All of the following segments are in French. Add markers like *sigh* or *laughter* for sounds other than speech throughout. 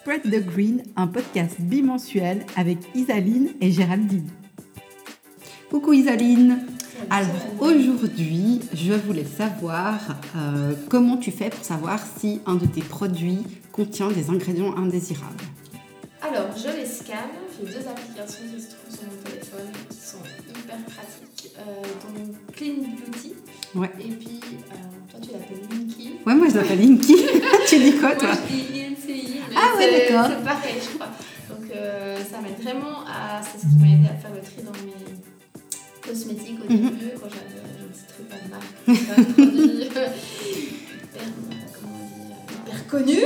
Spread the Green, un podcast bimensuel avec Isaline et Géraldine. Coucou Isaline Alors aujourd'hui, je voulais savoir euh, comment tu fais pour savoir si un de tes produits contient des ingrédients indésirables? Alors, je les scanne. J'ai deux applications qui se trouvent sur mon téléphone qui sont hyper pratiques. Euh, donc, Clean Beauty. Ouais. Et puis, euh, toi, tu l'appelles Linky. Ouais, moi je l'appelle Linky. *laughs* tu dis quoi toi? Moi, je dis INCI, mais Ah ouais, d'accord. c'est pareil, je crois. Donc, euh, ça m'aide vraiment à. C'est ce qui m'a aidé à faire le tri dans mes cosmétiques au Mhm. début, quand j'avais. Je ne citerai pas de marque, *laughs* un produit hyper. euh, Comment on dit euh, Hyper connu.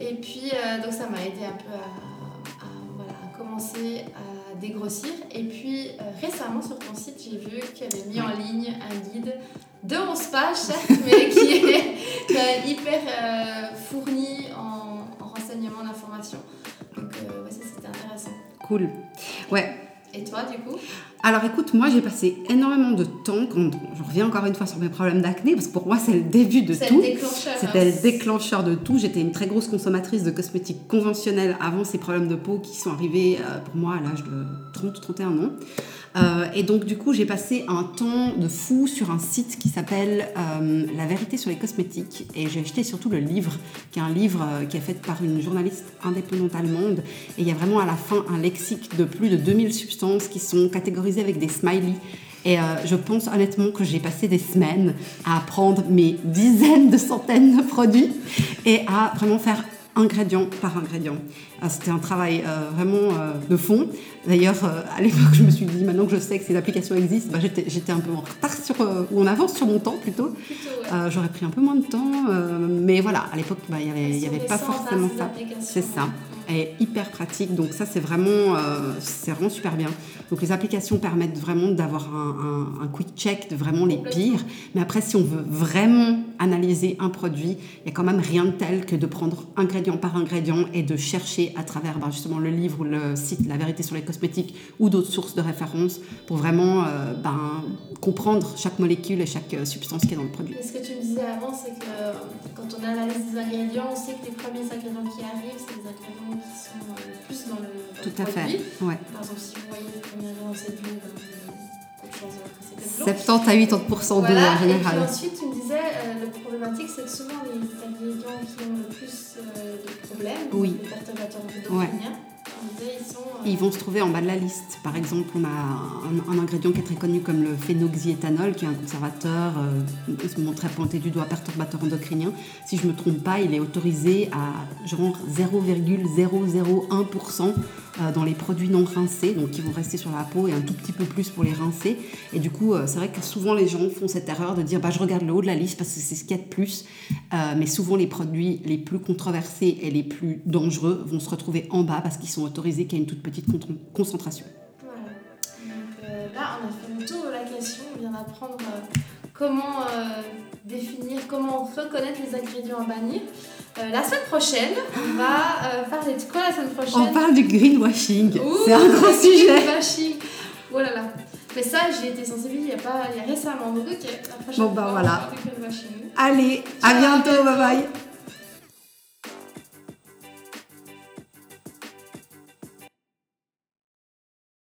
Et puis, euh, donc, ça m'a aidé un peu à, à, voilà, à commencer à dégrossir. Et puis, euh, récemment, sur ton site, j'ai vu qu'il y avait mis en ligne un guide de 11 pages, certes, mais qui est euh, hyper euh, fourni en Cool. Ouais. Et toi, du coup? Alors écoute, moi j'ai passé énormément de temps, quand je reviens encore une fois sur mes problèmes d'acné, parce que pour moi c'est le début de tout. déclencheur. C'était hein. le déclencheur de tout. J'étais une très grosse consommatrice de cosmétiques conventionnels avant ces problèmes de peau qui sont arrivés euh, pour moi à l'âge de 30-31 ans. Euh, et donc du coup j'ai passé un temps de fou sur un site qui s'appelle euh, La vérité sur les cosmétiques et j'ai acheté surtout le livre qui est un livre qui est fait par une journaliste indépendante allemande et il y a vraiment à la fin un lexique de plus de 2000 substances qui sont catégorisées avec des smileys et euh, je pense honnêtement que j'ai passé des semaines à apprendre mes dizaines de centaines de produits et à vraiment faire ingrédient par ingrédient. Ah, C'était un travail euh, vraiment euh, de fond. D'ailleurs, euh, à l'époque, je me suis dit, maintenant que je sais que ces applications existent, bah, j'étais un peu en retard sur, euh, ou en avance sur mon temps plutôt. Plutôt, ouais. Euh, J'aurais pris un peu moins de temps, euh, mais voilà, à l'époque, bah, il n'y avait, y avait pas forcément ça. C'est ça. Est hyper pratique, donc ça c'est vraiment, euh, c'est vraiment super bien. Donc les applications permettent vraiment d'avoir un, un- un quick check de vraiment les pires. Mais après, si on veut vraiment analyser un produit, il y a quand même rien de tel que de prendre ingrédient par ingrédient et de chercher à travers ben, justement le livre ou le site La vérité sur les cosmétiques ou d'autres sources de référence pour vraiment euh, ben, comprendre chaque molécule et chaque euh, substance qui est dans le produit. Que tu disais avant, c'est que euh, quand on analyse des ingrédients, on sait que les premiers ingrédients qui arrivent, c'est des ingrédients qui sont euh, plus dans le, Tout le à fait. Ouais. Par exemple, si vous voyez les premiers ingrédients, c'est de l'eau, ben, beaucoup de chances d'avoir que c'est de l'eau. 70 à 80% d'eau Voilà, en et puis général. ensuite, tu me disais, euh, le problématique, c'est que souvent les ingrédients qui ont le plus euh, de problèmes, Oui. les perturbateurs endocriniens, ils vont se trouver en bas de la liste. Par exemple, on a un, ingrédient qui est très connu comme le phénoxyéthanol, qui est un conservateur, euh, très pointé du doigt, perturbateur endocrinien. Si je ne me trompe pas, il est autorisé à genre 0,001% euh, dans les produits non rincés, donc qui vont rester sur la peau, et un tout petit peu plus pour les rincer. Et du coup, euh, c'est vrai que souvent les gens font cette erreur de dire bah, je regarde le haut de la liste parce que c'est ce qu'il y a de plus. Euh, mais souvent, les produits les plus controversés et les plus dangereux vont se retrouver en bas parce qu'ils sont autorisés qu'à une toute petite con- concentration. Voilà. Donc euh, là, on a fait le tour de la question. On vient d'apprendre euh, comment euh, définir, comment reconnaître les ingrédients à bannir. La semaine prochaine, on va euh, parler de quoi la semaine prochaine? On parle du greenwashing. C'est un gros sujet. greenwashing. Oh là là. Mais ça, j'ai été sensibilisée il y a, pas, il y a récemment. Donc, ok, la prochaine Bon, bah, fois, voilà. Allez, à bientôt. Bye bye.